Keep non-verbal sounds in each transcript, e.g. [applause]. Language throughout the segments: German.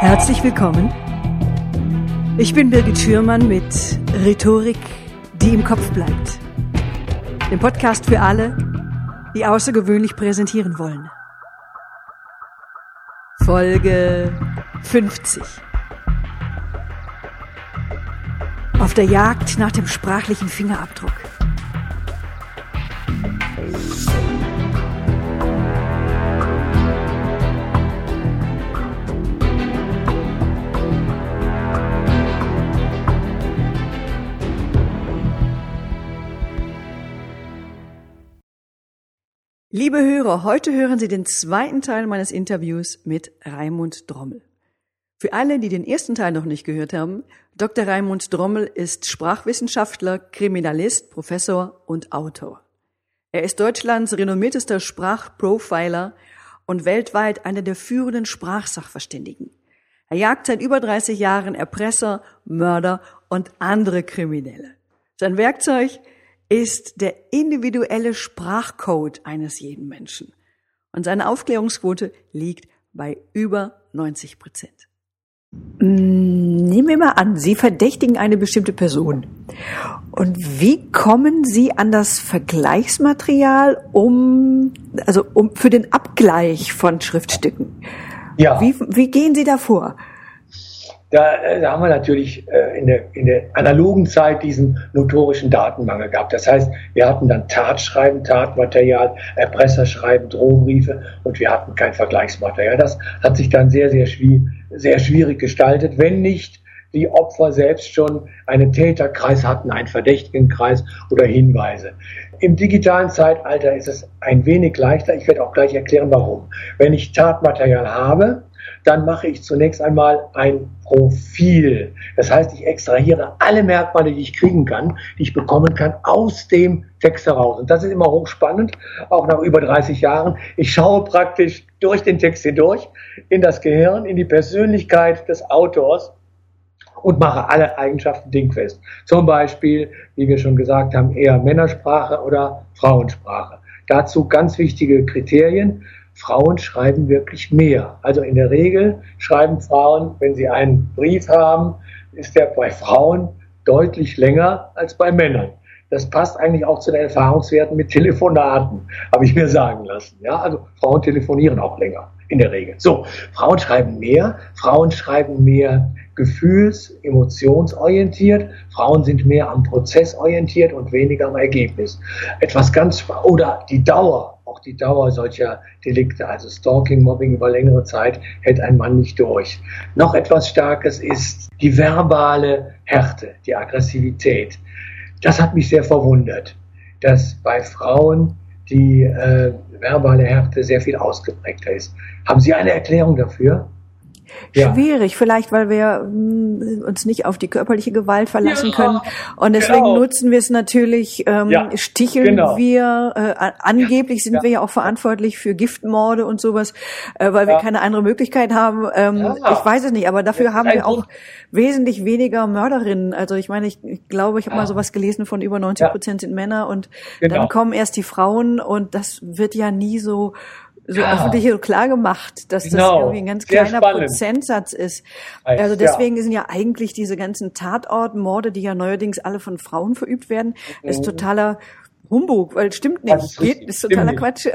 Herzlich willkommen. Ich bin Birgit Schürmann mit Rhetorik, die im Kopf bleibt. Dem Podcast für alle, die außergewöhnlich präsentieren wollen. Folge 50. Auf der Jagd nach dem sprachlichen Fingerabdruck. Liebe Hörer, heute hören Sie den zweiten Teil meines Interviews mit Raimund Drommel. Für alle, die den ersten Teil noch nicht gehört haben, Dr. Raimund Drommel ist Sprachwissenschaftler, Kriminalist, Professor und Autor. Er ist Deutschlands renommiertester Sprachprofiler und weltweit einer der führenden Sprachsachverständigen. Er jagt seit über 30 Jahren Erpresser, Mörder und andere Kriminelle. Sein Werkzeug ist der individuelle Sprachcode eines jeden Menschen. Und seine Aufklärungsquote liegt bei über 90 Prozent. Mm, nehmen wir mal an, Sie verdächtigen eine bestimmte Person. Und wie kommen Sie an das Vergleichsmaterial, um, also um für den Abgleich von Schriftstücken? Ja. Wie, wie gehen Sie da vor? Da, äh, da haben wir natürlich äh, in, der, in der analogen Zeit diesen notorischen Datenmangel gehabt. Das heißt, wir hatten dann Tatschreiben, Tatmaterial, Erpresserschreiben, Drohbriefe und wir hatten kein Vergleichsmaterial. Das hat sich dann sehr, sehr, schwierig, sehr schwierig gestaltet, wenn nicht die Opfer selbst schon einen Täterkreis hatten, einen Verdächtigenkreis oder Hinweise. Im digitalen Zeitalter ist es ein wenig leichter. Ich werde auch gleich erklären, warum. Wenn ich Tatmaterial habe, dann mache ich zunächst einmal ein Profil. Das heißt, ich extrahiere alle Merkmale, die ich kriegen kann, die ich bekommen kann, aus dem Text heraus. Und das ist immer hochspannend, auch nach über 30 Jahren. Ich schaue praktisch durch den Text hindurch in das Gehirn, in die Persönlichkeit des Autors und mache alle Eigenschaften dingfest. Zum Beispiel, wie wir schon gesagt haben, eher Männersprache oder Frauensprache. Dazu ganz wichtige Kriterien. Frauen schreiben wirklich mehr. Also in der Regel schreiben Frauen, wenn sie einen Brief haben, ist der bei Frauen deutlich länger als bei Männern. Das passt eigentlich auch zu den Erfahrungswerten mit Telefonaten, habe ich mir sagen lassen. Ja, also Frauen telefonieren auch länger in der Regel. So, Frauen schreiben mehr, Frauen schreiben mehr gefühls-, emotionsorientiert, Frauen sind mehr am Prozess orientiert und weniger am Ergebnis. Etwas ganz, oder die Dauer, auch die Dauer solcher Delikte, also Stalking, Mobbing über längere Zeit, hält ein Mann nicht durch. Noch etwas Starkes ist die verbale Härte, die Aggressivität. Das hat mich sehr verwundert, dass bei Frauen die äh, verbale Härte sehr viel ausgeprägter ist. Haben Sie eine Erklärung dafür? Schwierig. Ja. Vielleicht, weil wir mm, uns nicht auf die körperliche Gewalt verlassen ja, können. Und deswegen genau. nutzen wir es natürlich, ähm, ja, sticheln genau. wir. Äh, angeblich sind wir ja auch verantwortlich für Giftmorde und sowas, äh, weil wir keine andere Möglichkeit haben. Ähm, Ich weiß es nicht, aber dafür haben wir auch wesentlich weniger Mörderinnen. Also ich meine, ich, ich glaube, ich habe mal sowas gelesen von über 90 Prozent sind Männer und genau. dann kommen erst die Frauen und das wird ja nie so so ja. öffentlich so klar gemacht, dass genau. das irgendwie ein ganz Sehr kleiner spannend. Prozentsatz ist. Also deswegen ja. sind ja eigentlich diese ganzen Tatortmorde, die ja neuerdings alle von Frauen verübt werden, mhm. ist totaler Humbug, weil stimmt nicht. Das ist, Geht, ist totaler Quatsch.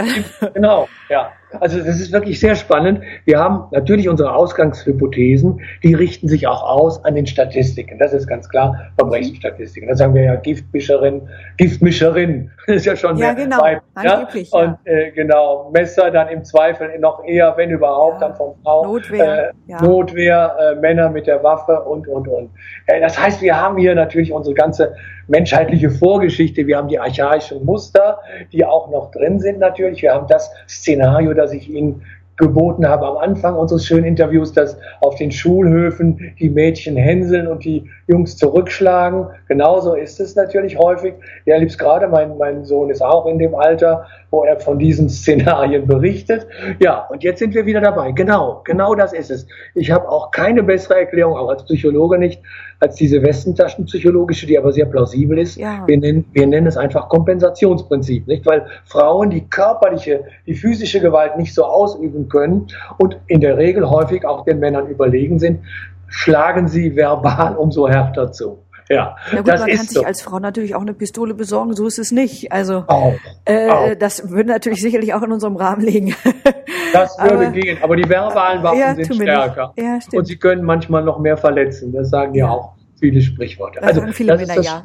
Genau, ja. Also das ist wirklich sehr spannend. Wir haben natürlich unsere Ausgangshypothesen, die richten sich auch aus an den Statistiken. Das ist ganz klar, Verbrechensstatistiken. Da sagen wir ja Giftmischerin, Giftmischerin, das [laughs] ist ja schon ja, genau, weit, ja? Und äh, genau, Messer dann im Zweifel noch eher, wenn überhaupt, ja. dann von Frau. Notwehr, äh, ja. Notwehr äh, Männer mit der Waffe und, und, und. Äh, das heißt, wir haben hier natürlich unsere ganze menschheitliche Vorgeschichte. Wir haben die archaischen Muster, die auch noch drin sind natürlich. Wir haben das Szenario, das ich Ihnen geboten habe am Anfang unseres schönen Interviews, dass auf den Schulhöfen die Mädchen hänseln und die Jungs zurückschlagen. Genauso ist es natürlich häufig. Ja, lieb's gerade, mein, mein Sohn ist auch in dem Alter, wo er von diesen Szenarien berichtet. Ja, und jetzt sind wir wieder dabei. Genau, genau das ist es. Ich habe auch keine bessere Erklärung, auch als Psychologe nicht, als diese westentaschenpsychologische, die aber sehr plausibel ist. Ja. Wir, nennen, wir nennen es einfach Kompensationsprinzip, nicht? Weil Frauen die körperliche, die physische Gewalt nicht so ausüben können und in der Regel häufig auch den Männern überlegen sind, schlagen sie verbal umso härter zu. Ja, Na gut, das man ist kann so. sich als Frau natürlich auch eine Pistole besorgen, so ist es nicht. Also auch, äh, auch. das würde natürlich sicherlich auch in unserem Rahmen liegen. [laughs] das würde aber, gehen, aber die verbalen Waffen ja, sind stärker. Ja, und sie können manchmal noch mehr verletzen, das sagen die ja. auch viele Sprichworte. Das also viele Männer ja.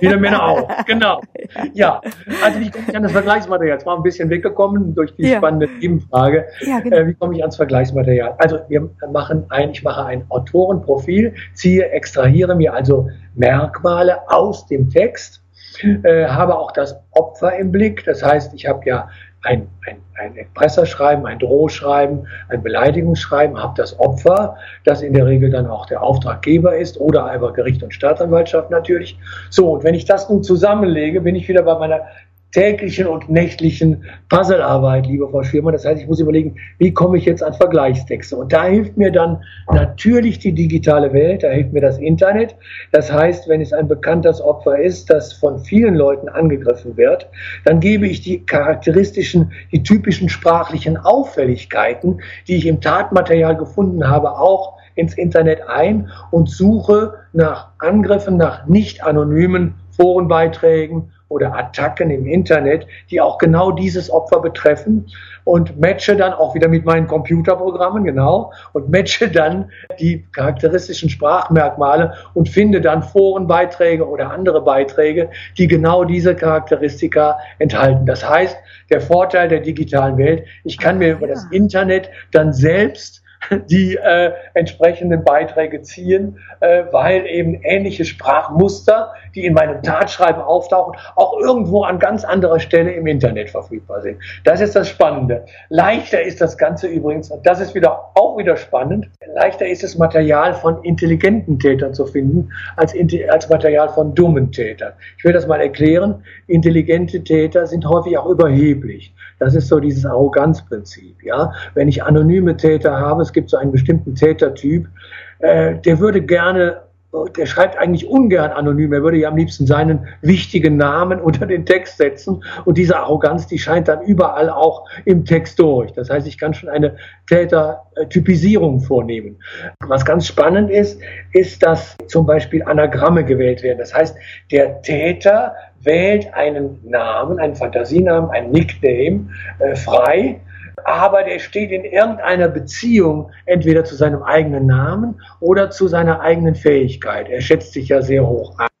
Viele Männer auch, [laughs] genau. Ja, also wie komme ich an das Vergleichsmaterial? Jetzt war ein bisschen weggekommen durch die ja. spannende Themenfrage. Ja, genau. Äh, wie komme ich ans Vergleichsmaterial? Also wir machen ein, ich mache ein Autorenprofil, ziehe, extrahiere mir also Merkmale aus dem Text, äh, habe auch das Opfer im Blick. Das heißt, ich habe ja ein, ein, ein Erpresserschreiben, ein Drohschreiben, ein Beleidigungsschreiben, habe das Opfer, das in der Regel dann auch der Auftraggeber ist oder aber Gericht und Staatsanwaltschaft natürlich. So, und wenn ich das nun zusammenlege, bin ich wieder bei meiner täglichen und nächtlichen Puzzlearbeit, liebe Frau Schirmer. Das heißt, ich muss überlegen, wie komme ich jetzt an Vergleichstexte? Und da hilft mir dann natürlich die digitale Welt, da hilft mir das Internet. Das heißt, wenn es ein bekanntes Opfer ist, das von vielen Leuten angegriffen wird, dann gebe ich die charakteristischen, die typischen sprachlichen Auffälligkeiten, die ich im Tatmaterial gefunden habe, auch ins Internet ein und suche nach Angriffen, nach nicht anonymen Forenbeiträgen oder Attacken im Internet, die auch genau dieses Opfer betreffen und matche dann auch wieder mit meinen Computerprogrammen, genau, und matche dann die charakteristischen Sprachmerkmale und finde dann Forenbeiträge oder andere Beiträge, die genau diese Charakteristika enthalten. Das heißt, der Vorteil der digitalen Welt, ich kann mir über das Internet dann selbst die äh, entsprechenden Beiträge ziehen, äh, weil eben ähnliche Sprachmuster, die in meinem Tatschreiben auftauchen, auch irgendwo an ganz anderer Stelle im Internet verfügbar sind. Das ist das Spannende. Leichter ist das Ganze übrigens, und das ist wieder auch wieder spannend, leichter ist das Material von intelligenten Tätern zu finden, als, als Material von dummen Tätern. Ich will das mal erklären. Intelligente Täter sind häufig auch überheblich. Das ist so dieses Arroganzprinzip. Ja? Wenn ich anonyme Täter habe, es gibt so einen bestimmten Tätertyp, äh, der würde gerne der schreibt eigentlich ungern anonym. Er würde ja am liebsten seinen wichtigen Namen [laughs] unter den Text setzen. Und diese Arroganz, die scheint dann überall auch im Text durch. Das heißt, ich kann schon eine Tätertypisierung vornehmen. Was ganz spannend ist, ist, dass zum Beispiel Anagramme gewählt werden. Das heißt, der Täter wählt einen Namen, einen Fantasienamen, ein Nickname äh, frei aber der steht in irgendeiner Beziehung entweder zu seinem eigenen Namen oder zu seiner eigenen Fähigkeit. Er schätzt sich ja sehr hoch ein.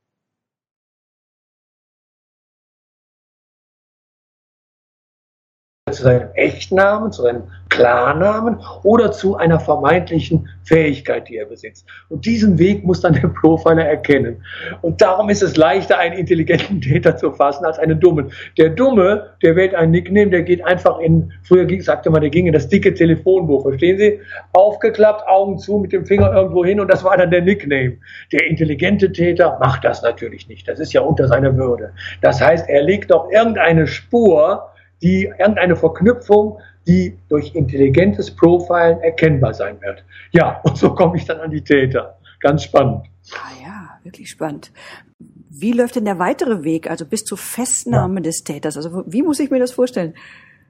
Zu seinem Echtnamen, zu seinem Klarnamen oder zu einer vermeintlichen Fähigkeit, die er besitzt. Und diesen Weg muss dann der Profiler erkennen. Und darum ist es leichter, einen intelligenten Täter zu fassen als einen dummen. Der Dumme, der wählt einen Nickname, der geht einfach in, früher sagte man, der ging in das dicke Telefonbuch, verstehen Sie? Aufgeklappt, Augen zu, mit dem Finger irgendwo hin und das war dann der Nickname. Der intelligente Täter macht das natürlich nicht. Das ist ja unter seiner Würde. Das heißt, er legt doch irgendeine Spur, die irgendeine Verknüpfung, die durch intelligentes Profilen erkennbar sein wird. Ja, [laughs] und so komme ich dann an die Täter. Ganz spannend. Ah ja, wirklich spannend. Wie läuft denn der weitere Weg, also bis zur Festnahme ja. des Täters? Also wie muss ich mir das vorstellen?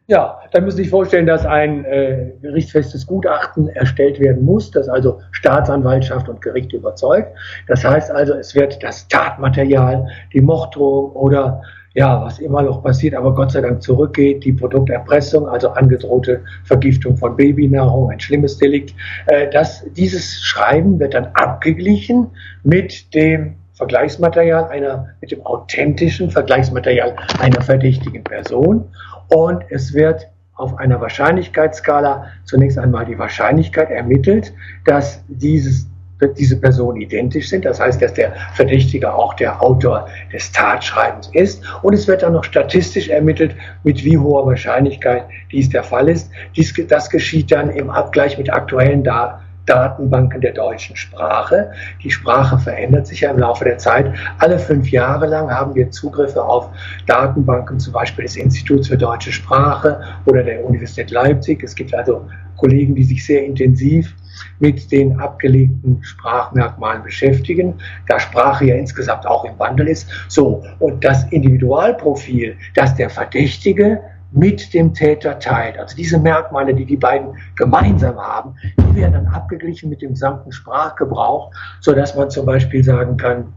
Ja, dann müssen Sie sich vorstellen, dass ein äh, gerichtsfestes Gutachten erstellt werden muss, das also Staatsanwaltschaft und Gericht überzeugt. Das heißt also, es wird das Tatmaterial, die Morddrohung oder ja, was immer noch passiert, aber Gott sei Dank zurückgeht, die Produkterpressung, also angedrohte Vergiftung von Babynahrung, ein schlimmes Delikt. Äh, das, dieses Schreiben wird dann abgeglichen mit dem Vergleichsmaterial einer, mit dem authentischen Vergleichsmaterial einer verdächtigen Person und es wird auf einer Wahrscheinlichkeitsskala zunächst einmal die Wahrscheinlichkeit ermittelt, dass dieses diese Personen identisch sind. Das heißt, dass der Verdächtige auch der Autor des Tatschreibens ist. Und es wird dann noch statistisch ermittelt, mit wie hoher Wahrscheinlichkeit dies der Fall ist. Dies, das geschieht dann im Abgleich mit aktuellen Daten. Datenbanken der deutschen Sprache. Die Sprache verändert sich ja im Laufe der Zeit. Alle fünf Jahre lang haben wir Zugriffe auf Datenbanken, zum Beispiel des Instituts für deutsche Sprache oder der Universität Leipzig. Es gibt also Kollegen, die sich sehr intensiv mit den abgelegten Sprachmerkmalen beschäftigen, da Sprache ja insgesamt auch im Wandel ist. So, und das Individualprofil, das der Verdächtige mit dem Täter teilt. Also diese Merkmale, die die beiden gemeinsam haben, die werden dann abgeglichen mit dem gesamten Sprachgebrauch, so dass man zum Beispiel sagen kann,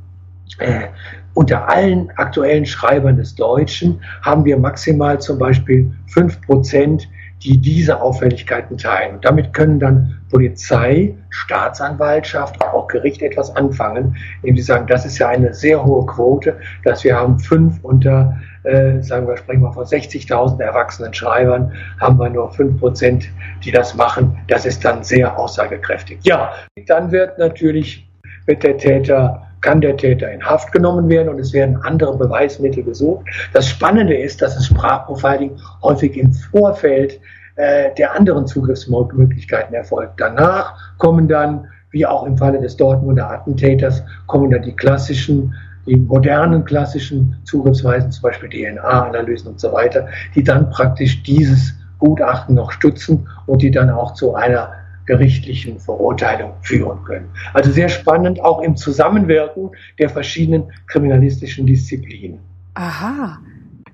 äh, unter allen aktuellen Schreibern des Deutschen haben wir maximal zum Beispiel fünf Prozent, die diese Auffälligkeiten teilen. Und damit können dann Polizei, Staatsanwaltschaft, auch Gericht etwas anfangen, indem sie sagen, das ist ja eine sehr hohe Quote, dass wir haben fünf unter äh, sagen wir, sprechen wir von 60.000 erwachsenen Schreibern, haben wir nur 5 Prozent, die das machen. Das ist dann sehr aussagekräftig. Ja, dann wird natürlich, wird der Täter kann der Täter in Haft genommen werden und es werden andere Beweismittel gesucht. Das Spannende ist, dass das Sprachprofiling häufig im Vorfeld äh, der anderen Zugriffsmöglichkeiten erfolgt. Danach kommen dann, wie auch im Falle des Dortmunder Attentäters, kommen dann die klassischen die modernen klassischen Zugriffsweisen, zum Beispiel DNA-Analysen und so weiter, die dann praktisch dieses Gutachten noch stützen und die dann auch zu einer gerichtlichen Verurteilung führen können. Also sehr spannend, auch im Zusammenwirken der verschiedenen kriminalistischen Disziplinen. Aha.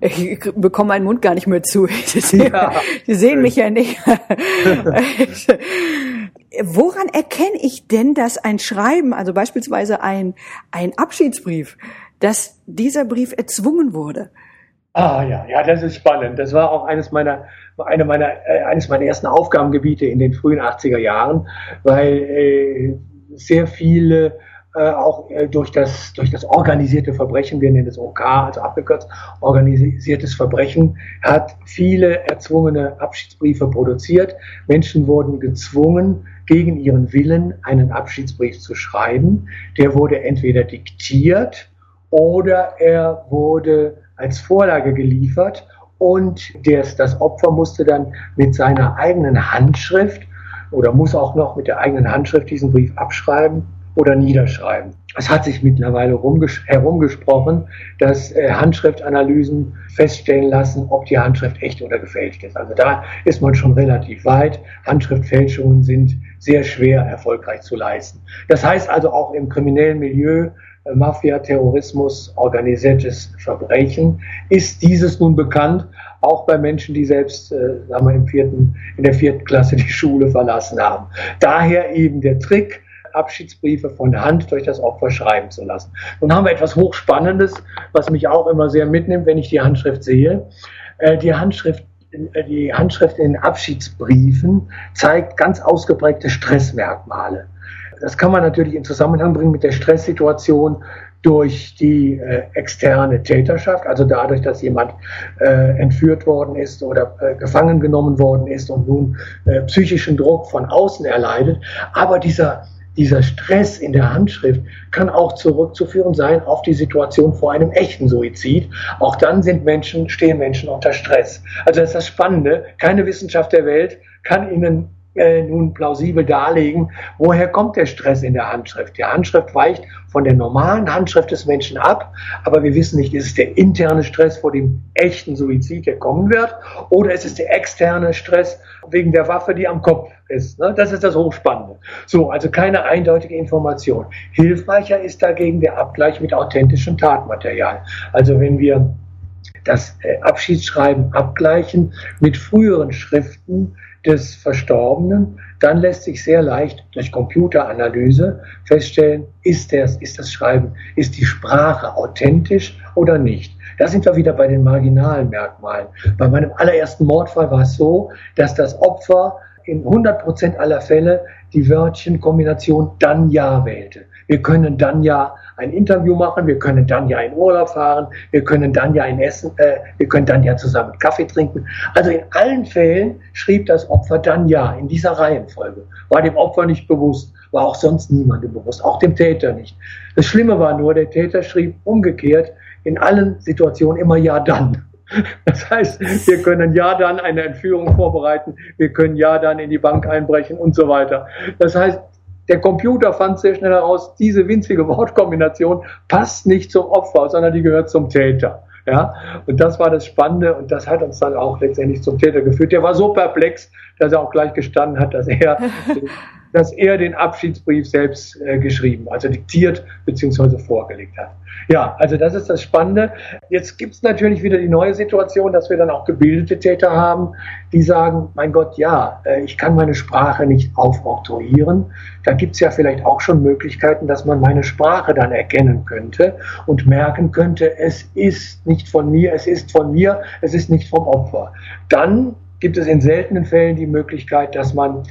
Ich bekomme meinen Mund gar nicht mehr zu. [laughs] Sie, [laughs] ja. Sehen mich ja nicht. [laughs] Woran erkenne ich denn, dass ein Schreiben, also beispielsweise ein, ein Abschiedsbrief, dass dieser Brief erzwungen wurde? Ah ja, ja, das ist spannend. Das war auch eines meiner, eine meiner, äh, eines meiner ersten Aufgabengebiete in den frühen 80er Jahren, weil äh, sehr viele äh, auch äh, durch, das, durch das organisierte Verbrechen, wir nennen es OK, also abgekürzt, organisiertes Verbrechen, hat viele erzwungene Abschiedsbriefe produziert. Menschen wurden gezwungen, gegen ihren Willen einen Abschiedsbrief zu schreiben. Der wurde entweder diktiert oder er wurde als Vorlage geliefert und das, das Opfer musste dann mit seiner eigenen Handschrift oder muss auch noch mit der eigenen Handschrift diesen Brief abschreiben oder niederschreiben. Es hat sich mittlerweile herumgesprochen, dass äh, Handschriftanalysen feststellen lassen, ob die Handschrift echt oder gefälscht ist. Also da ist man schon relativ weit. Handschriftfälschungen sind sehr schwer erfolgreich zu leisten. Das heißt also auch im kriminellen Milieu, Mafia, Terrorismus, organisiertes Verbrechen, ist dieses nun bekannt, auch bei Menschen, die selbst, äh, sagen wir, im vierten, in der vierten Klasse die Schule verlassen haben. Daher eben der Trick, Abschiedsbriefe von Hand durch das Opfer schreiben zu lassen. Nun haben wir etwas Hochspannendes, was mich auch immer sehr mitnimmt, wenn ich die Handschrift sehe. Äh, die Handschrift äh, die Handschrift in den Abschiedsbriefen zeigt ganz ausgeprägte Stressmerkmale. Das kann man natürlich in Zusammenhang bringen mit der Stresssituation durch die äh, externe Täterschaft, also dadurch, dass jemand äh, entführt worden ist oder äh, gefangen genommen worden ist und nun äh, psychischen Druck von außen erleidet. Aber dieser dieser Stress in der Handschrift kann auch zurückzuführen sein auf die Situation vor einem echten Suizid. Auch dann sind Menschen, stehen Menschen unter Stress. Also das ist das Spannende. Keine Wissenschaft der Welt kann Ihnen äh, nun plausibel darlegen, woher kommt der Stress in der Handschrift. Die Handschrift weicht von der normalen Handschrift des Menschen ab, aber wir wissen nicht, ist es der interne Stress vor dem echten Suizid, der kommen wird, oder ist es der externe Stress wegen der Waffe, die am Kopf ist. Ne? Das ist das Hochspannende. So, also keine eindeutige Information. Hilfreicher ist dagegen der Abgleich mit authentischem Tatmaterial. Also wenn wir das äh, Abschiedsschreiben abgleichen mit früheren Schriften, des Verstorbenen, dann lässt sich sehr leicht durch Computeranalyse feststellen, ist das, ist das Schreiben, ist die Sprache authentisch oder nicht. Da sind wir wieder bei den marginalen Merkmalen. Bei meinem allerersten Mordfall war es so, dass das Opfer in 100 Prozent aller Fälle die Wörtchenkombination dann ja wählte. Wir können dann ja ein Interview machen, wir können dann ja in Urlaub fahren, wir können dann ja ein Essen, äh, wir können dann ja zusammen Kaffee trinken. Also in allen Fällen schrieb das Opfer dann ja in dieser Reihenfolge. War dem Opfer nicht bewusst, war auch sonst niemandem bewusst, auch dem Täter nicht. Das Schlimme war nur, der Täter schrieb umgekehrt in allen Situationen immer ja dann. [laughs] Das heißt, wir können ja dann eine Entführung vorbereiten, wir können ja dann in die Bank einbrechen und so weiter. Das heißt, der Computer fand sehr schnell heraus, diese winzige [laughs] Wortkombination passt nicht zum Opfer, sondern die gehört zum Täter. Ja, und das war das Spannende und das hat uns dann auch letztendlich zum Täter geführt. Der war so perplex, dass er auch gleich gestanden hat, dass er [laughs] dass er den Abschiedsbrief selbst äh, geschrieben, also diktiert bzw. vorgelegt hat. Ja, also das ist das Spannende. Jetzt gibt es natürlich wieder die neue Situation, dass wir dann auch gebildete Täter haben, die sagen, mein Gott, ja, äh, ich kann meine Sprache nicht aufoktroyieren. Da gibt es ja vielleicht auch schon Möglichkeiten, dass man meine Sprache dann erkennen könnte und merken könnte, es ist nicht von mir, es ist von mir, es ist nicht vom Opfer. Dann gibt es in seltenen Fällen die Möglichkeit, dass man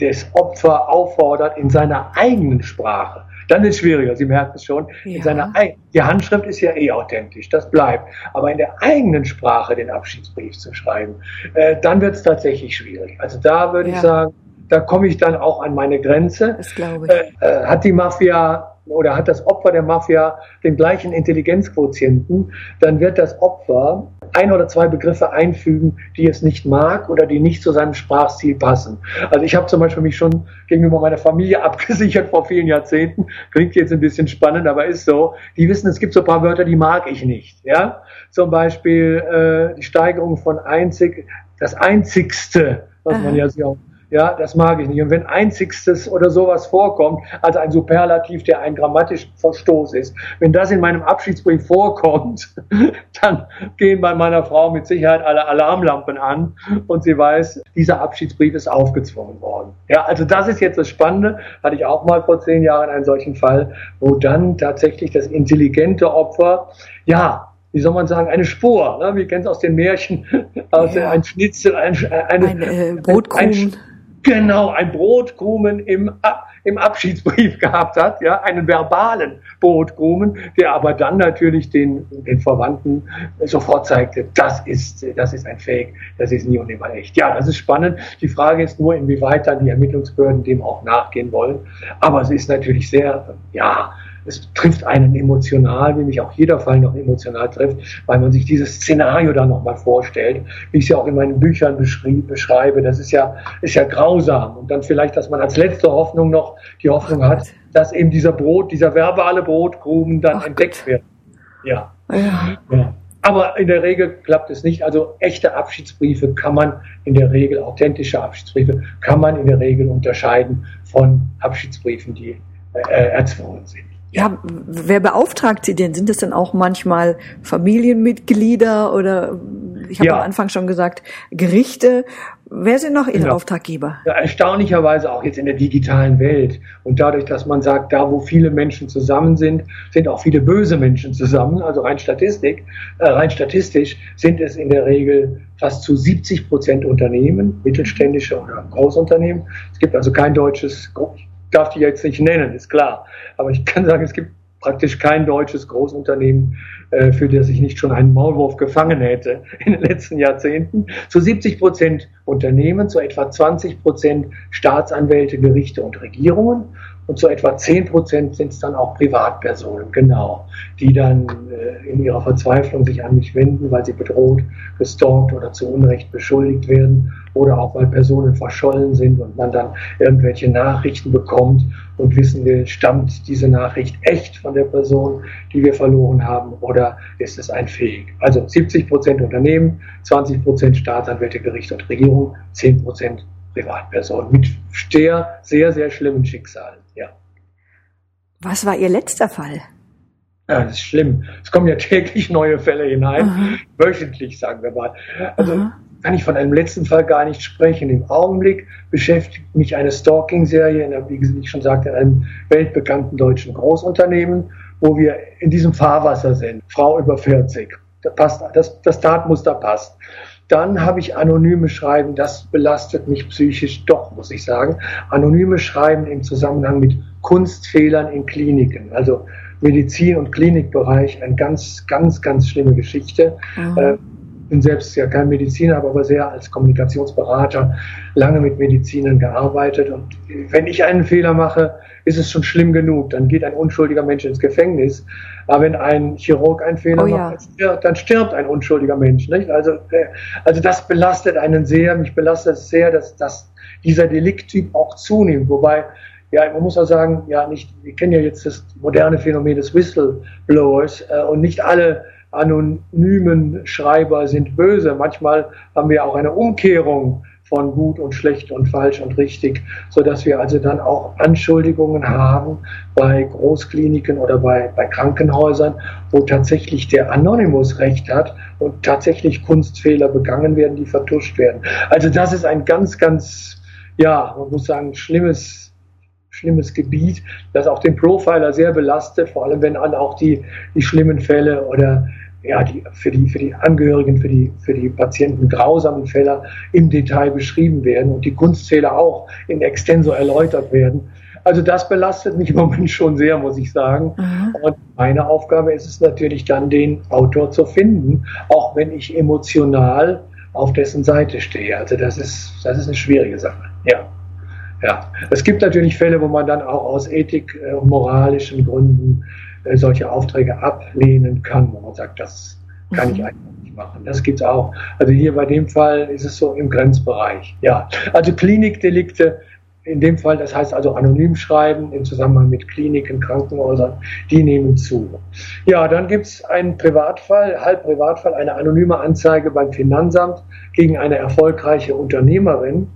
das Opfer auffordert in seiner eigenen Sprache. Dann ist es schwieriger, Sie merken es schon. Ja. In seiner, die Handschrift ist ja eh authentisch, das bleibt. Aber in der eigenen Sprache den Abschiedsbrief zu schreiben, äh, dann wird es tatsächlich schwierig. Also da würde ja. ich sagen, da komme ich dann auch an meine Grenze. Das glaube ich. Äh, äh, hat die Mafia oder hat das Opfer der Mafia den gleichen Intelligenzquotienten, dann wird das Opfer ein oder zwei Begriffe einfügen, die es nicht mag oder die nicht zu seinem Sprachstil passen. Also ich habe zum Beispiel mich schon gegenüber meiner Familie [laughs] abgesichert vor vielen Jahrzehnten. Klingt jetzt ein bisschen spannend, aber ist so. Die wissen, es gibt so ein paar Wörter, die mag ich nicht. Ja, zum Beispiel äh, die Steigerung von einzig, das einzigste, was man ja sehr ja, das mag ich nicht. Und wenn einzigstes oder sowas vorkommt, also ein Superlativ, der ein grammatischen Verstoß ist, wenn das in meinem Abschiedsbrief vorkommt, [laughs] dann gehen bei meiner Frau mit Sicherheit alle Alarmlampen an und sie weiß, dieser Abschiedsbrief ist aufgezwungen worden. Ja, also das ist jetzt das Spannende. Hatte ich auch mal vor zehn Jahren einen solchen Fall, wo dann tatsächlich das intelligente Opfer, ja, wie soll man sagen, eine Spur. Ne? Wir kennen es aus den Märchen, [laughs] aus ja. ein Schnitzel, ein, eine, ein äh, Brotkrumen. Ein, genau ein Brotkrumen im, im Abschiedsbrief [laughs] gehabt hat, ja, einen verbalen Brotkrumen, der aber dann natürlich den, den Verwandten sofort zeigte, das ist, das ist ein Fake, das ist nie und nimmer echt. Ja, das ist spannend. Die Frage ist nur, inwieweit dann die Ermittlungsbehörden dem auch nachgehen wollen. Aber es ist natürlich sehr, ja, es trifft einen emotional, wie mich auch jeder Fall noch emotional trifft, weil man sich dieses Szenario da nochmal vorstellt, wie ich es ja auch in meinen Büchern beschreibe. Das ist ja, ist ja grausam. Und dann vielleicht, dass man als letzte Hoffnung noch die Hoffnung hat, dass eben dieser Brot, dieser verbale Brotkrumen dann Ach entdeckt Gott. wird. Ja. ja. ja. Aber in der Regel klappt es nicht. Also echte Abschiedsbriefe kann man in der Regel, authentische Abschiedsbriefe, kann man in der Regel unterscheiden von Abschiedsbriefen, die äh, erzwungen sind. Ja, wer beauftragt Sie denn? Sind das denn auch manchmal Familienmitglieder oder ich habe ja. am Anfang schon gesagt, Gerichte? Wer sind noch Ihre ja. Auftraggeber? Ja, erstaunlicherweise auch jetzt in der digitalen Welt. Und dadurch, dass man sagt, da wo viele Menschen zusammen sind, sind auch viele böse Menschen zusammen. Also rein Statistik, äh, rein statistisch sind es in der Regel fast zu 70 Prozent Unternehmen, mittelständische oder Großunternehmen. Es gibt also kein deutsches, darf die jetzt nicht nennen, ist klar. Aber ich kann sagen, es gibt praktisch kein deutsches Großunternehmen, äh, für das ich nicht schon einen Maulwurf gefangen hätte in den letzten Jahrzehnten. Zu 70 Prozent Unternehmen, zu etwa 20 Prozent Staatsanwälte, Gerichte und Regierungen und zu etwa 10 Prozent sind es dann auch Privatpersonen, genau, die dann äh, in ihrer Verzweiflung sich an mich wenden, weil sie bedroht, gestalkt oder zu Unrecht beschuldigt werden oder auch weil Personen verschollen sind und man dann irgendwelche Nachrichten bekommt und wissen will, stammt diese Nachricht echt von der Person, die wir verloren haben oder ist es ein Fake? Also 70 Prozent Unternehmen, 20 Prozent Staatsanwälte, Gericht und Regierung, 10 Prozent Privatpersonen mit sehr, sehr, sehr schlimmen Schicksalen. Ja. Was war Ihr letzter Fall? Ja, das ist schlimm. Es kommen ja [laughs] täglich neue Fälle hinein, Aha. wöchentlich, sagen wir mal. Also Aha. kann ich von einem letzten Fall gar nicht sprechen. Im Augenblick beschäftigt mich eine Stalking-Serie, wie ich schon sagte, in einem weltbekannten deutschen Großunternehmen, wo wir in diesem Fahrwasser sind. Frau über 40. Das, passt, das, das Tatmuster passt. Dann habe ich anonyme Schreiben, das belastet mich psychisch doch, muss ich sagen. Anonyme Schreiben im Zusammenhang mit Kunstfehlern in Kliniken, also Medizin- und Klinikbereich, eine ganz, ganz, ganz schlimme Geschichte. Mhm. Äh, bin selbst ja kein Mediziner, aber sehr als Kommunikationsberater lange mit Medizinern gearbeitet. Und wenn ich einen Fehler mache, ist es schon schlimm genug. Dann geht ein unschuldiger Mensch ins Gefängnis. Aber wenn ein Chirurg einen Fehler oh, ja. macht, dann stirbt ein unschuldiger Mensch. Nicht? Also, äh, also das belastet einen sehr. Mich belastet es sehr, dass, dass dieser Delikttyp auch zunimmt. Wobei ja, man muss auch sagen, ja, nicht, wir kennen ja jetzt das moderne Phänomen des Whistleblowers äh, und nicht alle anonymen Schreiber sind böse. Manchmal haben wir auch eine Umkehrung von gut und schlecht und falsch und richtig, so dass wir also dann auch Anschuldigungen haben bei Großkliniken oder bei, bei Krankenhäusern, wo tatsächlich der Anonymous Recht hat und tatsächlich Kunstfehler begangen werden, die vertuscht werden. Also das ist ein ganz, ganz, ja, man muss sagen, schlimmes schlimmes Gebiet, das auch den Profiler sehr belastet, vor allem wenn dann auch die, die schlimmen Fälle oder ja, die, für, die, für die Angehörigen, für die, für die Patienten grausamen Fälle im Detail beschrieben werden und die Kunstfehler auch in extenso erläutert werden. Also das belastet mich im Moment schon sehr, muss ich sagen. Mhm. Und meine Aufgabe ist es natürlich dann, den Autor zu finden, auch wenn ich emotional auf dessen Seite stehe. Also das ist, das ist eine schwierige Sache. Ja. Ja, es gibt natürlich Fälle, wo man dann auch aus ethik- und äh, moralischen Gründen solche Aufträge ablehnen kann, wo man sagt, das kann ich mhm. einfach nicht machen. Das gibt's auch. Also hier bei dem Fall ist es so im Grenzbereich. Ja, also Klinikdelikte in dem Fall, das heißt also anonym schreiben im Zusammenhang mit Kliniken, Krankenhäusern, die nehmen zu. Ja, dann gibt's einen Privatfall, halb Privatfall, eine anonyme Anzeige beim Finanzamt gegen eine erfolgreiche Unternehmerin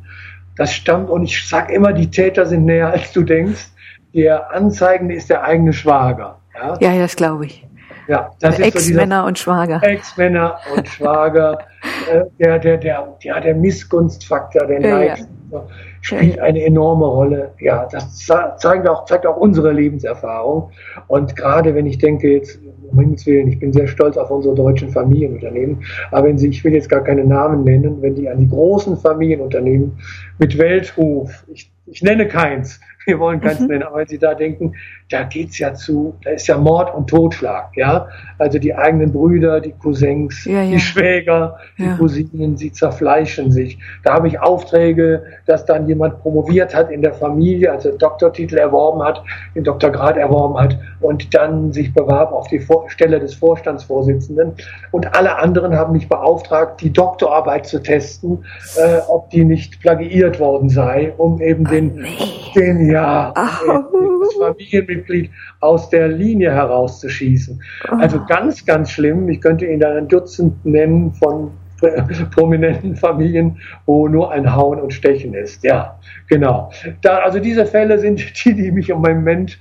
das stammt, und ich sage immer, die Täter sind näher, als du denkst. Der Anzeigende ist der eigene Schwager. Ja, ja das glaube ich. Ja, das Ex-Männer so und Schwager. Ex-Männer und Schwager. [laughs] äh, der, der, der, ja, der Missgunstfaktor, der ja, Neid ja. spielt ja, eine enorme Rolle. Ja, das zeigt auch, zeigt auch unsere Lebenserfahrung. Und gerade wenn ich denke jetzt, um Himmels Willen, ich bin sehr stolz auf unsere deutschen Familienunternehmen. Aber wenn Sie, ich will jetzt gar keine Namen nennen, wenn die an die großen Familienunternehmen mit Weltruf, ich, ich nenne keins, wir wollen keins mhm. nennen, aber wenn Sie da denken, da geht's ja zu, da ist ja Mord und Totschlag, ja. Also die eigenen Brüder, die Cousins, ja, ja. die Schwäger, die ja. Cousinen, sie zerfleischen sich. Da habe ich Aufträge, dass dann jemand promoviert hat in der Familie, also Doktortitel erworben hat, den Doktorgrad erworben hat und dann sich bewarb auf die Stelle des Vorstandsvorsitzenden. Und alle anderen haben mich beauftragt, die Doktorarbeit zu testen, äh, ob die nicht plagiiert worden sei, um eben den, nee. Den ja, Ach. das Familienmitglied aus der Linie herauszuschießen. Also ganz, ganz schlimm. Ich könnte Ihnen da ein Dutzend nennen von [laughs] prominenten Familien, wo nur ein Hauen und Stechen ist. Ja, genau. Da, also diese Fälle sind [laughs] die, die mich im Moment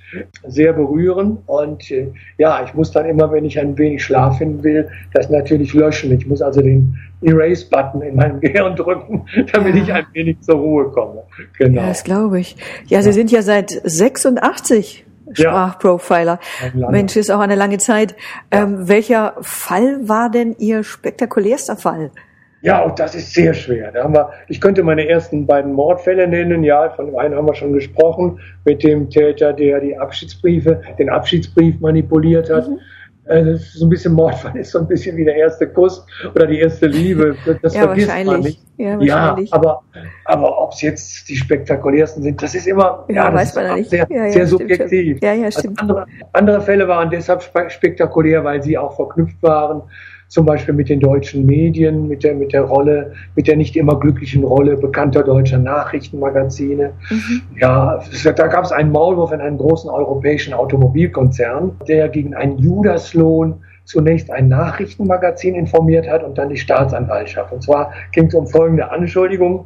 sehr berühren. Und äh, ja, ich muss dann immer, wenn ich ein wenig Schlaf finden will, das natürlich löschen. Ich muss also den Erase-Button in meinem [laughs] Gehirn drücken, damit ja. ich ein wenig zur Ruhe komme. Genau. Ja, das glaube ich. Ja, Sie sind ja seit 86 Sprachprofiler. Ja. Mensch, ist auch eine lange Zeit. Ja. Ähm, welcher Fall war denn Ihr spektakulärster Fall? Ja, und das ist sehr schwer. Da haben wir, ich könnte meine ersten beiden Mordfälle nennen. Ja, von dem einen haben wir schon gesprochen, mit dem Täter, der die Abschiedsbriefe, den Abschiedsbrief manipuliert hat. Mhm. Ist so ein bisschen Mordfall, [laughs] ist so ein bisschen wie der erste Kuss oder die erste Liebe. Das ja, vergisst man nicht. Ja, ja aber, aber ob es jetzt die spektakulärsten sind, das ist immer ja, ja weiß man nicht. sehr, ja, sehr subjektiv. Ja, ja, also stimmt. Also andere, andere Fälle waren deshalb spektakulär, weil sie auch verknüpft waren zum Beispiel mit den deutschen Medien, mit der, mit der Rolle, mit der nicht immer glücklichen Rolle bekannter deutscher Nachrichtenmagazine. Mhm. Ja, da gab es einen Maulwurf in einem großen europäischen Automobilkonzern, der gegen einen Judaslohn zunächst ein Nachrichtenmagazin informiert hat und dann die Staatsanwaltschaft. Und zwar ging es um folgende Anschuldigung.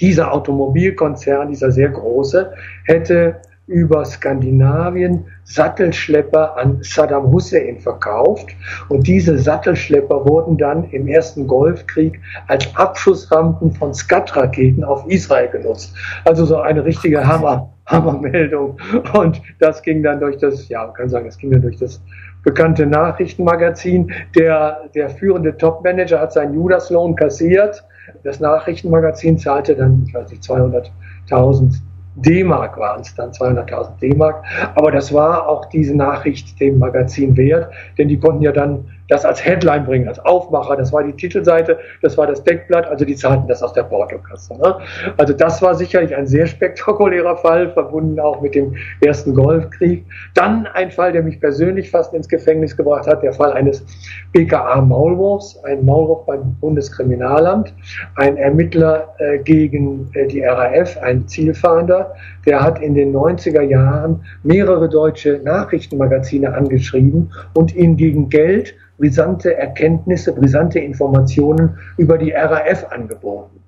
Dieser Automobilkonzern, dieser sehr große, hätte über Skandinavien Sattelschlepper an Saddam Hussein verkauft. Und diese Sattelschlepper wurden dann im ersten Golfkrieg als Abschussrampen von Skat-Raketen auf Israel genutzt. Also so eine richtige Hammer, Hammermeldung. Und das ging dann durch das, ja, man kann sagen, das ging dann durch das bekannte Nachrichtenmagazin. Der, der führende Topmanager hat seinen Judaslohn kassiert. Das Nachrichtenmagazin zahlte dann, ich weiß nicht, 200.000 D-Mark waren es dann, 200.000 D-Mark. Aber das war auch diese Nachricht dem Magazin wert, denn die konnten ja dann das als Headline bringen, als Aufmacher. Das war die Titelseite, das war das Deckblatt, also die zahlten das aus der Portokasse. Ne? Also das war sicherlich ein sehr spektakulärer Fall, verbunden auch mit dem ersten Golfkrieg. Dann ein Fall, der mich persönlich fast ins Gefängnis gebracht hat, der Fall eines BKA-Maulwurfs, ein Maulwurf beim Bundeskriminalamt, ein Ermittler äh, gegen äh, die RAF, ein Zielfahnder, der hat in den 90er Jahren mehrere deutsche Nachrichtenmagazine angeschrieben und ihnen gegen Geld brisante Erkenntnisse, brisante Informationen über die RAF angeboten.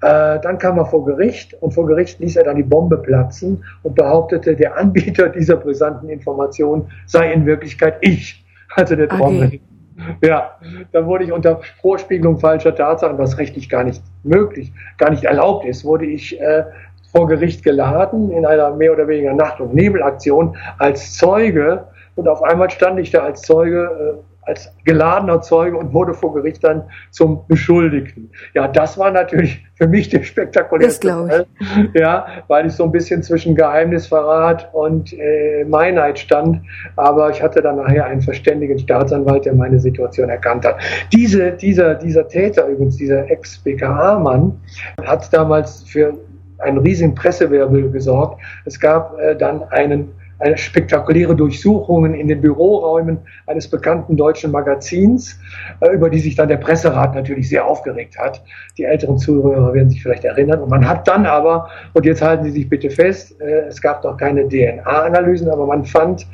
Äh, dann kam er vor Gericht und vor Gericht ließ er dann die Bombe platzen und behauptete, der Anbieter [laughs] dieser brisanten Informationen sei in Wirklichkeit ich, also der Trommel. Okay. Ja, dann wurde ich unter Vorspiegelung falscher Tatsachen, was rechtlich gar nicht möglich, gar nicht erlaubt ist, wurde ich äh, vor Gericht geladen in einer mehr oder weniger Nacht- und Nebelaktion als Zeuge und auf einmal stand ich da als Zeuge äh, als geladener Zeuge und wurde vor Gericht dann zum Beschuldigten. Ja, das war natürlich für mich der spektakulärste Fall. Ja, weil ich so ein bisschen zwischen Geheimnisverrat und äh, Meinheit stand. Aber ich hatte dann nachher einen verständigen Staatsanwalt, der meine Situation erkannt hat. Diese, dieser, dieser Täter übrigens, dieser Ex-BKA-Mann, hat damals für einen riesigen Pressewirbel gesorgt. Es gab äh, dann einen eine spektakuläre Durchsuchungen in den Büroräumen eines bekannten deutschen Magazins, äh, über die sich dann der Presserat natürlich sehr aufgeregt hat. Die älteren Zuhörer werden sich vielleicht erinnern. Und man hat dann aber, und jetzt halten Sie sich bitte fest, äh, es gab noch keine DNA-Analysen, aber man fand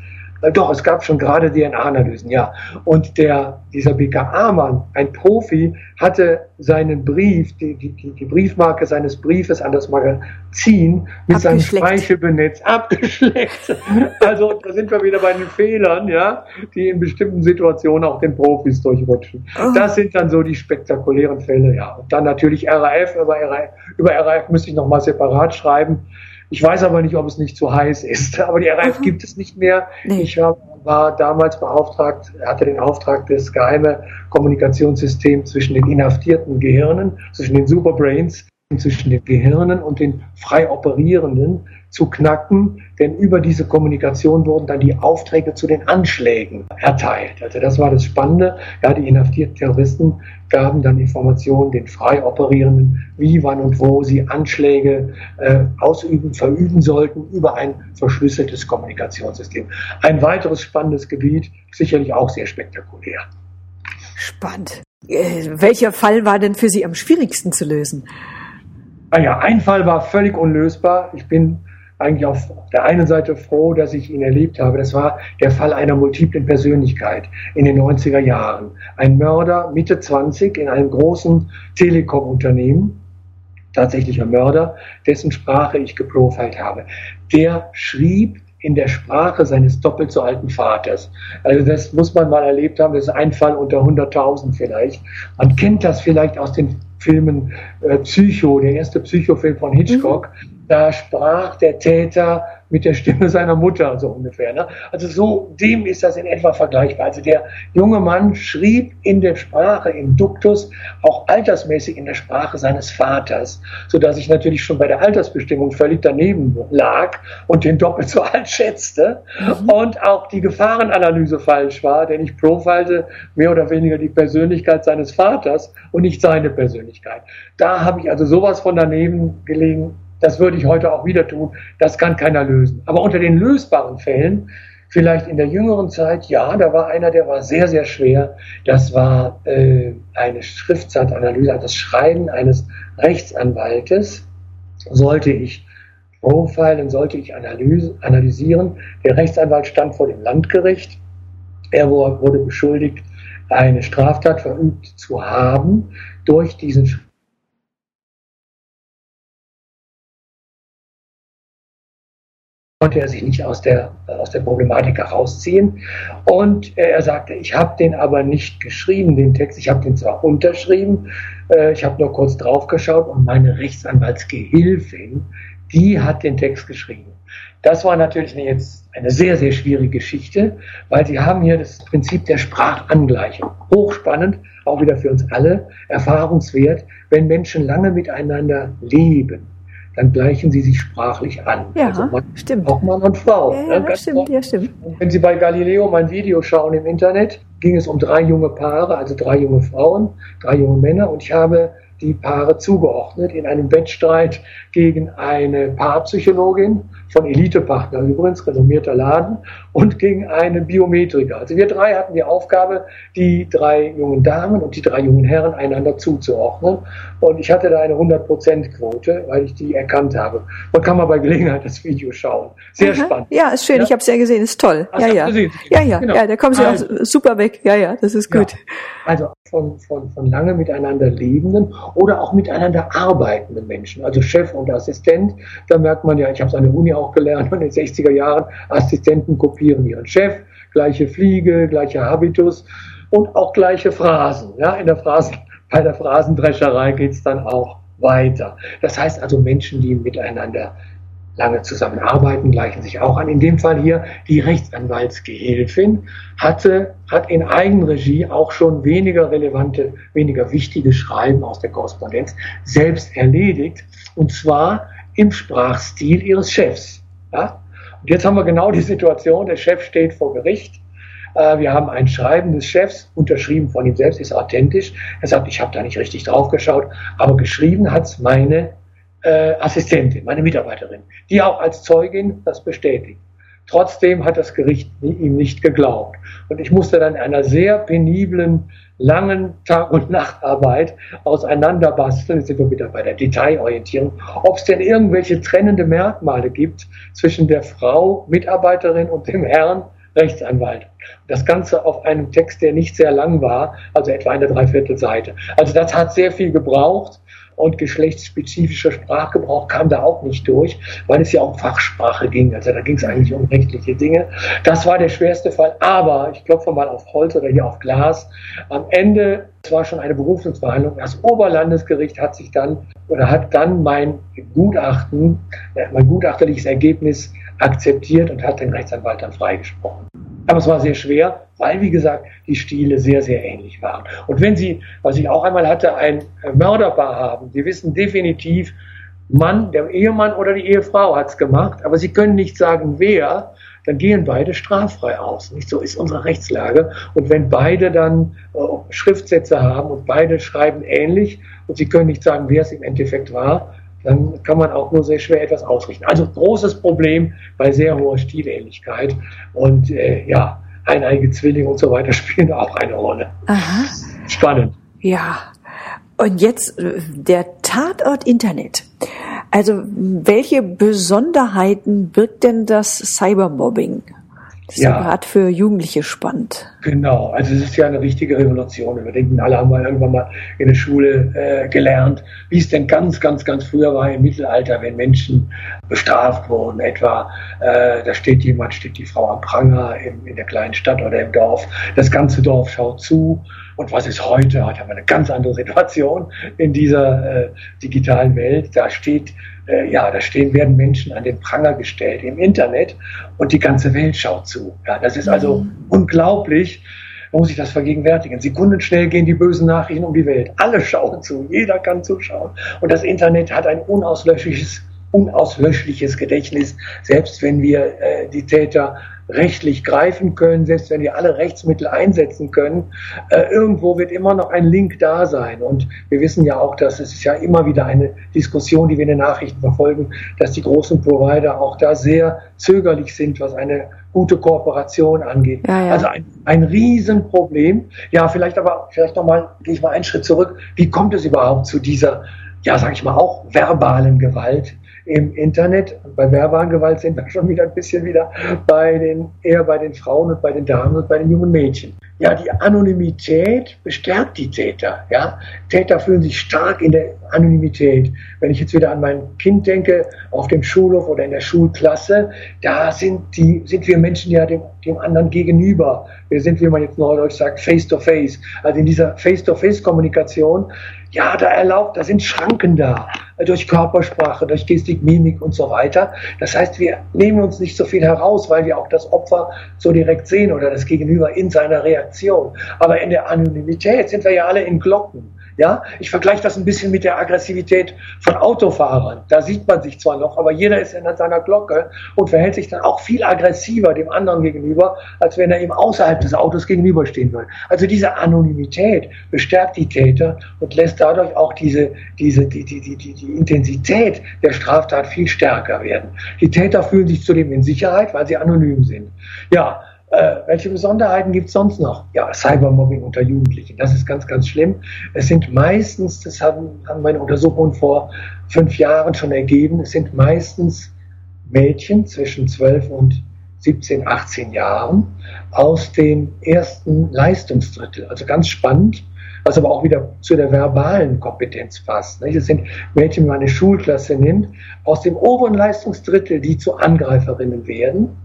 äh, doch, es gab schon gerade DNA-Analysen, ja. Und der, dieser BKA-Mann, ein Profi, hatte seinen Brief, die, die, die Briefmarke seines Briefes an das Magazin mit seinem Speichelbenetz abgeschleckt. [laughs] also da sind wir wieder bei den Fehlern, ja, die in bestimmten Situationen auch den Profis durchrutschen. Oh. Das sind dann so die spektakulären Fälle, ja. Und dann natürlich RAF, über RAF, über RAF müsste ich nochmal separat schreiben. Ich weiß aber nicht, ob es nicht zu heiß ist. [laughs] Aber die RAF Aha. gibt es nicht mehr. Nee. Ich war damals beauftragt, hatte den Auftrag, das geheime Kommunikationssystem zwischen den inhaftierten Gehirnen, zwischen den Superbrains, zwischen den Gehirnen und den frei operierenden zu knacken, denn über diese Kommunikation wurden dann die Aufträge zu den Anschlägen erteilt. Also das war das Spannende. Ja, die inhaftierten Terroristen gaben dann Informationen den frei operierenden, wie, wann und wo sie Anschläge äh, ausüben, verüben sollten über ein verschlüsseltes Kommunikationssystem. Ein weiteres spannendes Gebiet, sicherlich auch sehr spektakulär. Spannend. Äh, welcher Fall war denn für Sie am schwierigsten zu lösen? Ah ja, ein Fall war völlig unlösbar. Ich bin eigentlich auf der einen Seite froh, dass ich ihn erlebt habe. Das war der Fall einer multiplen Persönlichkeit in den 90er Jahren. Ein Mörder, Mitte 20, in einem großen Telekom-Unternehmen, tatsächlicher Mörder, dessen Sprache ich geprofilt habe. Der schrieb in der Sprache seines doppelt so alten Vaters. Also das muss man mal erlebt haben. Das ist ein Fall unter 100.000 vielleicht. Man kennt das vielleicht aus den Filmen äh, Psycho, der erste Psychofilm von Hitchcock. Mhm da sprach der Täter mit der Stimme seiner Mutter, so ungefähr. Ne? Also so, dem ist das in etwa vergleichbar. Also der junge Mann schrieb in der Sprache, im Duktus, auch altersmäßig in der Sprache seines Vaters, so dass ich natürlich schon bei der Altersbestimmung völlig daneben lag und den doppelt so alt schätzte mhm. und auch die Gefahrenanalyse falsch war, denn ich profilte mehr oder weniger die Persönlichkeit seines Vaters und nicht seine Persönlichkeit. Da habe ich also sowas von daneben gelegen, das würde ich heute auch wieder tun. Das kann keiner lösen. Aber unter den lösbaren Fällen, vielleicht in der jüngeren Zeit, ja, da war einer, der war sehr, sehr schwer. Das war äh, eine Schriftzeitanalyse, also das Schreiben eines Rechtsanwaltes sollte ich profilen, sollte ich analyse, analysieren. Der Rechtsanwalt stand vor dem Landgericht. Er wurde beschuldigt, eine Straftat verübt zu haben durch diesen konnte er sich nicht aus der, aus der Problematik herausziehen. Und äh, er sagte, ich habe den aber nicht geschrieben, den Text. Ich habe den zwar unterschrieben, äh, ich habe nur kurz drauf geschaut und meine Rechtsanwaltsgehilfin, die hat den Text geschrieben. Das war natürlich jetzt eine sehr, sehr schwierige Geschichte, weil Sie haben hier das Prinzip der Sprachangleichung. Hochspannend, auch wieder für uns alle, erfahrungswert, wenn Menschen lange miteinander leben dann gleichen sie sich sprachlich an. Ja, also Mann, stimmt. Auch Mann und Frau. Ja, ja, stimmt, ja, stimmt. wenn Sie bei Galileo mein Video schauen im Internet, ging es um drei junge Paare, also drei junge Frauen, drei junge Männer und ich habe die Paare zugeordnet in einem Wettstreit gegen eine Paarpsychologin von Elitepartner, übrigens renommierter Laden, und gegen einen Biometriker. Also wir drei hatten die Aufgabe, die drei jungen Damen und die drei jungen Herren einander zuzuordnen. Und ich hatte da eine 100%-Quote, weil ich die erkannt habe. Man kann mal bei Gelegenheit das Video schauen. Sehr Aha. spannend. Ja, ist schön. Ja? Ich habe es ja gesehen. Ist toll. Ach, ja, ja. ja, ja, genau. ja. Da kommen Sie also, auch super weg. Ja, ja. Das ist gut. Ja. Also von, von, von lange miteinander lebenden oder auch miteinander arbeitenden Menschen, also Chef und Assistent. Da merkt man ja, ich habe es an der Uni auch gelernt, [laughs] in den 60er Jahren, Assistenten kopieren ihren Chef, gleiche Fliege, gleicher Habitus und auch gleiche Phrasen. Ja, in der Phrasen, bei der Phrasendrescherei geht es dann auch weiter. Das heißt also Menschen, die miteinander lange zusammenarbeiten, gleichen sich auch an. In dem Fall hier die Rechtsanwaltsgehilfin hatte, hat in Eigenregie auch schon weniger relevante, weniger wichtige Schreiben aus der Korrespondenz selbst erledigt. Und zwar im Sprachstil ihres Chefs. Ja? Und jetzt haben wir genau die Situation, der Chef steht vor Gericht. Äh, wir haben ein Schreiben des Chefs, unterschrieben von ihm selbst, ist authentisch. Er sagt, ich habe da nicht richtig drauf geschaut, aber geschrieben hat es meine äh, Assistentin, meine Mitarbeiterin, die auch als Zeugin das bestätigt. Trotzdem hat das Gericht ihm nicht geglaubt. Und ich musste dann in einer sehr peniblen, langen Tag- und Nachtarbeit auseinanderbasteln, jetzt sind wir wieder bei der Detailorientierung, ob es denn irgendwelche trennende Merkmale gibt zwischen der Frau Mitarbeiterin und dem Herrn Rechtsanwalt. Das Ganze auf einem Text, der nicht sehr lang war, also etwa eine Dreiviertelseite. Also das hat sehr viel gebraucht und geschlechtsspezifischer Sprachgebrauch kam da auch nicht durch, weil es ja um Fachsprache ging. Also da ging es eigentlich um rechtliche Dinge. Das war der schwerste Fall. Aber ich klopfe mal auf Holz oder hier auf Glas. Am Ende, es war schon eine Berufungsverhandlung. Das Oberlandesgericht hat sich dann oder hat dann mein Gutachten, äh, mein gutachterliches Ergebnis akzeptiert und hat den Rechtsanwalt dann freigesprochen. Aber es war sehr schwer, weil, wie gesagt, die Stile sehr, sehr ähnlich waren. Und wenn Sie, was ich auch einmal hatte, ein Mörderpaar haben, Sie wissen definitiv, Mann, der Ehemann oder die Ehefrau hat es gemacht, aber Sie können nicht sagen, wer, dann gehen beide straffrei aus. Nicht so ist unsere Rechtslage. Und wenn beide dann äh, Schriftsätze haben und beide schreiben ähnlich und Sie können nicht sagen, wer es im Endeffekt war, dann kann man auch nur sehr schwer etwas ausrichten. Also großes Problem bei sehr hoher Stilähnlichkeit. Und äh, ja, eineige Zwillinge und so weiter [laughs] spielen auch eine Rolle. Aha. Spannend. Ja. Und jetzt äh, der Tatort Internet. Also welche Besonderheiten birgt denn das Cybermobbing? Das ist ja gerade für Jugendliche spannend. Genau, also es ist ja eine richtige Revolution. Wir denken, alle haben mal irgendwann mal in der Schule äh, gelernt, wie es denn ganz, ganz, ganz früher war im Mittelalter, wenn Menschen bestraft wurden. Etwa, äh, da steht jemand, steht die Frau am Pranger in, in der kleinen Stadt oder im Dorf. Das ganze Dorf schaut zu. Und was ist heute? Heute haben wir eine ganz andere Situation in dieser äh, digitalen Welt. Da steht äh, ja, da stehen, werden Menschen an den Pranger gestellt im Internet und die ganze Welt schaut zu. Ja, das ist also mhm. unglaublich. Man muss sich das vergegenwärtigen. Sekundenschnell gehen die bösen Nachrichten um die Welt. Alle schauen zu. Jeder kann zuschauen. Und das Internet hat ein unauslöschliches, unauslöschliches Gedächtnis. Selbst wenn wir äh, die Täter rechtlich greifen können, selbst wenn wir alle Rechtsmittel einsetzen können, äh, irgendwo wird immer noch ein Link da sein. Und wir wissen ja auch, dass es ja immer wieder eine Diskussion, die wir in den Nachrichten verfolgen, dass die großen Provider auch da sehr zögerlich sind, was eine gute Kooperation angeht. Ja, ja. Also ein, ein Riesenproblem. Ja, vielleicht aber, vielleicht nochmal, gehe ich mal einen Schritt zurück. Wie kommt es überhaupt zu dieser, ja, sag ich mal, auch verbalen Gewalt? Im Internet. Bei verbalen Gewalt sind wir schon wieder ein bisschen wieder bei den, eher bei den Frauen und bei den Damen und bei den jungen Mädchen. Ja, die Anonymität bestärkt die Täter. Ja, Täter fühlen sich stark in der Anonymität. Wenn ich jetzt wieder an mein Kind denke, auf dem Schulhof oder in der Schulklasse, da sind die, sind wir Menschen ja dem, dem anderen gegenüber. Wir sind, wie man jetzt neudeutsch sagt, face to face. Also in dieser face to face Kommunikation, ja, da erlaubt, da sind Schranken da durch Körpersprache, durch Gestik, Mimik und so weiter. Das heißt, wir nehmen uns nicht so viel heraus, weil wir auch das Opfer so direkt sehen oder das Gegenüber in seiner Reaktion. Aber in der Anonymität sind wir ja alle in Glocken. Ja, ich vergleiche das ein bisschen mit der Aggressivität von Autofahrern. Da sieht man sich zwar noch, aber jeder ist in seiner Glocke und verhält sich dann auch viel aggressiver dem anderen gegenüber, als wenn er ihm außerhalb des Autos gegenüberstehen würde. Also diese Anonymität bestärkt die Täter und lässt dadurch auch diese, diese, die, die, die, die, die Intensität der Straftat viel stärker werden. Die Täter fühlen sich zudem in Sicherheit, weil sie anonym sind. Ja, äh, welche Besonderheiten gibt es sonst noch? Ja, Cybermobbing unter Jugendlichen. Das ist ganz, ganz schlimm. Es sind meistens, das haben, haben meine Untersuchungen vor fünf Jahren schon ergeben, es sind meistens Mädchen zwischen 12 und 17, 18 Jahren aus dem ersten Leistungsdrittel. Also ganz spannend, was aber auch wieder zu der verbalen Kompetenz passt. Das sind Mädchen, wenn man eine Schulklasse nimmt, aus dem oberen Leistungsdrittel, die zu Angreiferinnen werden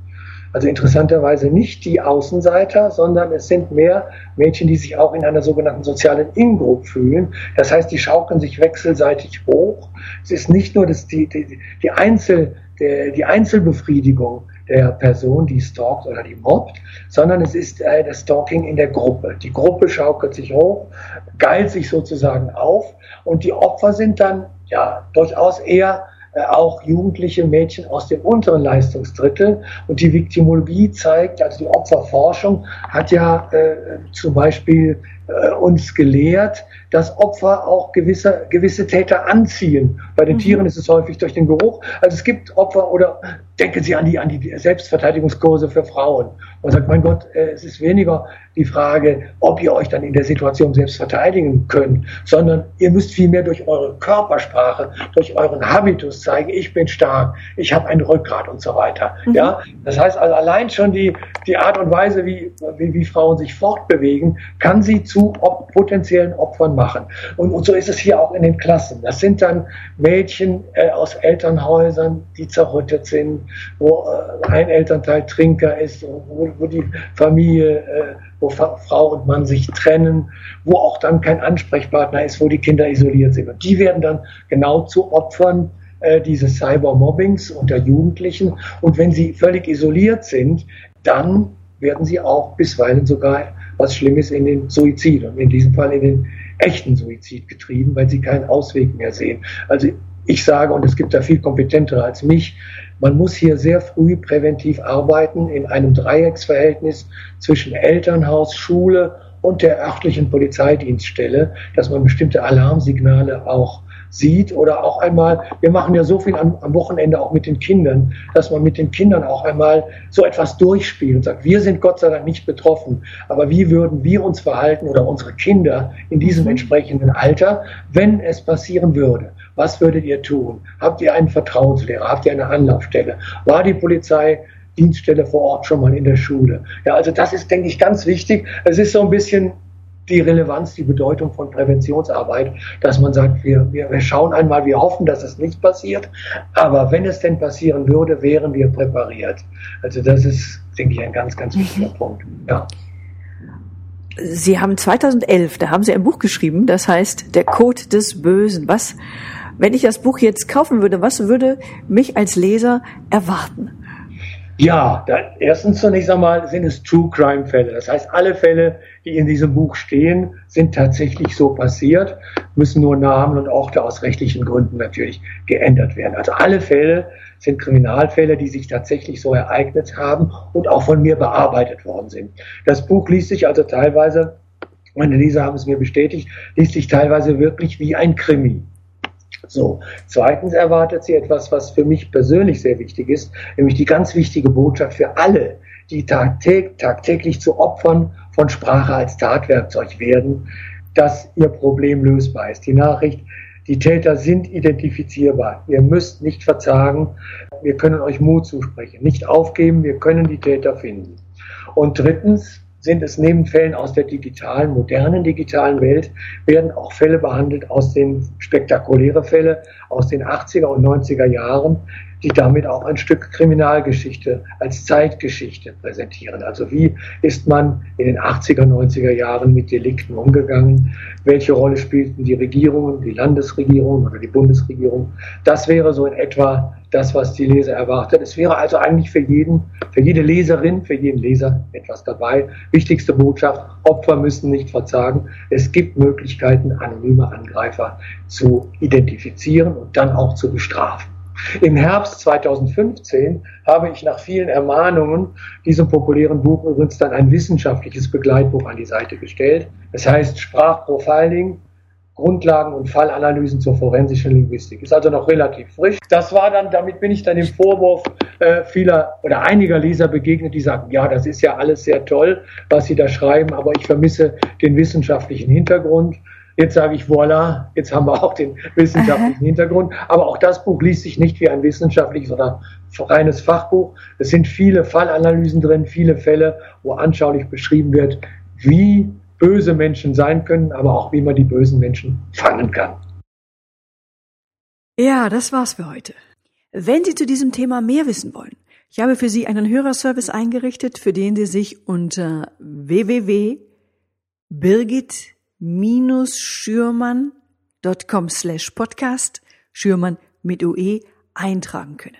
also interessanterweise nicht die Außenseiter, sondern es sind mehr Mädchen, die sich auch in einer sogenannten sozialen In-Group fühlen. Das heißt, die schaukeln sich wechselseitig hoch. Es ist nicht nur das, die, die, die, Einzel, der, die Einzelbefriedigung der Person, die stalkt oder die mobbt, sondern es ist äh, das Stalking in der Gruppe. Die Gruppe schaukelt sich hoch, geilt sich sozusagen auf und die Opfer sind dann ja durchaus eher auch jugendliche Mädchen aus dem unteren Leistungsdrittel. Und die Viktimologie zeigt, also die Opferforschung hat ja äh, zum Beispiel äh, uns gelehrt, dass Opfer auch gewisse, gewisse Täter anziehen. Bei den mhm. Tieren ist es häufig durch den Geruch. Also es gibt Opfer oder denken Sie an die, an die Selbstverteidigungskurse für Frauen. Und sagt, mein Gott, äh, es ist weniger die Frage, ob ihr euch dann in der Situation selbst verteidigen könnt, sondern ihr müsst vielmehr durch eure Körpersprache, durch euren Habitus zeigen, ich bin stark, ich habe ein Rückgrat und so weiter. Mhm. Ja, das heißt also allein schon die, die Art und Weise, wie, wie, wie Frauen sich fortbewegen, kann sie zu op potenziellen Opfern machen. Und, und so ist es hier auch in den Klassen. Das sind dann Mädchen äh, aus Elternhäusern, die zerrüttet sind, wo äh, ein Elternteil Trinker ist, wo, wo die Familie, äh, wo Frau und Mann sich trennen, wo auch dann kein Ansprechpartner ist, wo die Kinder isoliert sind. Und die werden dann genau zu Opfern äh, dieses Cybermobbings unter Jugendlichen. Und wenn sie völlig isoliert sind, dann werden sie auch bisweilen sogar was Schlimmes in den Suizid und in diesem Fall in den echten Suizid getrieben, weil sie keinen Ausweg mehr sehen. Also ich sage, und es gibt da viel kompetentere als mich, man muss hier sehr früh präventiv arbeiten in einem Dreiecksverhältnis zwischen Elternhaus, Schule und der örtlichen Polizeidienststelle, dass man bestimmte Alarmsignale auch sieht oder auch einmal, wir machen ja so viel am, am, Wochenende auch mit den Kindern, dass man mit den Kindern auch einmal so etwas durchspielt und sagt, wir sind Gott sei Dank nicht betroffen, aber wie würden wir uns verhalten oder unsere Kinder in diesem mhm. entsprechenden Alter, wenn es passieren würde? Was würdet ihr tun? Habt ihr einen Vertrauenslehrer? Habt ihr eine Anlaufstelle? War die Polizei Dienststelle vor Ort schon mal in der Schule. Ja, also das ist, denke ich, ganz wichtig. Es ist so ein bisschen die Relevanz, die Bedeutung von Präventionsarbeit, dass man sagt, wir, wir, wir schauen einmal, wir hoffen, dass es nicht passiert, aber wenn es denn passieren würde, wären wir präpariert. Also das ist, denke ich, ein ganz, ganz wichtiger mhm. Punkt. Ja. Sie haben 2011, da haben Sie ein Buch geschrieben, das heißt Der Code des Bösen. Was, wenn ich das Buch jetzt kaufen würde, was würde mich als Leser erwarten? Ja, da, erstens zunächst einmal sind es True Crime Fälle. Das heißt, alle Fälle, die in diesem Buch stehen, sind tatsächlich so passiert, müssen nur Namen und Orte aus rechtlichen Gründen natürlich geändert werden. Also alle Fälle sind Kriminalfälle, die sich tatsächlich so ereignet haben und auch von mir bearbeitet worden sind. Das Buch liest sich also teilweise, meine Leser haben es mir bestätigt, liest sich teilweise wirklich wie ein Krimi. So. Zweitens erwartet sie etwas, was für mich persönlich sehr wichtig ist, nämlich die ganz wichtige Botschaft für alle, die tagtäg tagtäglich zu Opfern von Sprache als Tatwerkzeug werden, dass ihr Problem lösbar ist. Die Nachricht, die Täter sind identifizierbar. Ihr müsst nicht verzagen. Wir können euch Mut zusprechen. Nicht aufgeben. Wir können die Täter finden. Und drittens, sind es neben Fällen aus der digitalen, modernen digitalen Welt, werden auch Fälle behandelt aus den spektakuläre Fälle aus den 80er und 90er Jahren, die damit auch ein Stück Kriminalgeschichte als Zeitgeschichte präsentieren. Also wie ist man in den 80er, 90er Jahren mit Delikten umgegangen? Welche Rolle spielten die Regierungen, die Landesregierung oder die Bundesregierung? Das wäre so in etwa das, was die Leser erwartet. Es wäre also eigentlich für jeden, für jede Leserin, für jeden Leser etwas dabei. Wichtigste Botschaft, Opfer müssen nicht verzagen. Es gibt Möglichkeiten, anonyme Angreifer zu identifizieren dann auch zu bestrafen. Im Herbst 2015 habe ich nach vielen Ermahnungen diesem populären Buch übrigens dann ein wissenschaftliches Begleitbuch an die Seite gestellt. Es heißt Sprachprofiling, Grundlagen und Fallanalysen zur forensischen Linguistik. Ist also noch relativ frisch. Das war dann, damit bin ich dann dem Vorwurf äh, vieler oder einiger Leser begegnet, die sagen, ja, das ist ja alles sehr toll, was Sie da schreiben, aber ich vermisse den wissenschaftlichen Hintergrund. Jetzt sage ich, voilà, jetzt haben wir auch den wissenschaftlichen. Hintergrund. Aber auch das Buch liest sich nicht wie ein wissenschaftliches oder reines Fachbuch. Es sind viele Fallanalysen drin, viele Fälle, wo anschaulich beschrieben wird, wie böse Menschen sein können, aber auch wie man die bösen Menschen fangen kann. Ja, das war's für heute. Wenn Sie zu diesem Thema mehr wissen wollen, ich habe für Sie einen Hörerservice eingerichtet, für den Sie sich unter www.birgit-schürmann.com slash podcast Schürmann mit UE eintragen können.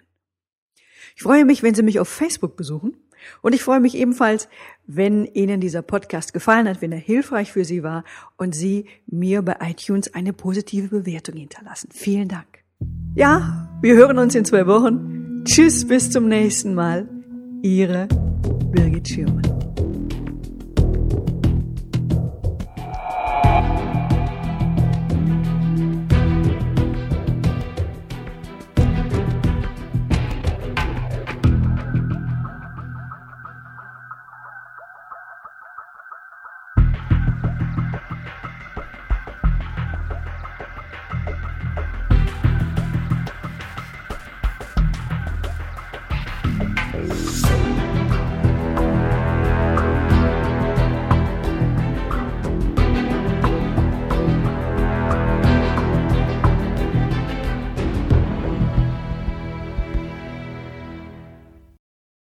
Ich freue mich, wenn Sie mich auf Facebook besuchen und ich freue mich ebenfalls, wenn Ihnen dieser Podcast gefallen hat, wenn er hilfreich für Sie war und Sie mir bei iTunes eine positive Bewertung hinterlassen. Vielen Dank. Ja, wir hören uns in zwei Wochen. Tschüss, bis zum nächsten Mal. Ihre Birgit Schirmann.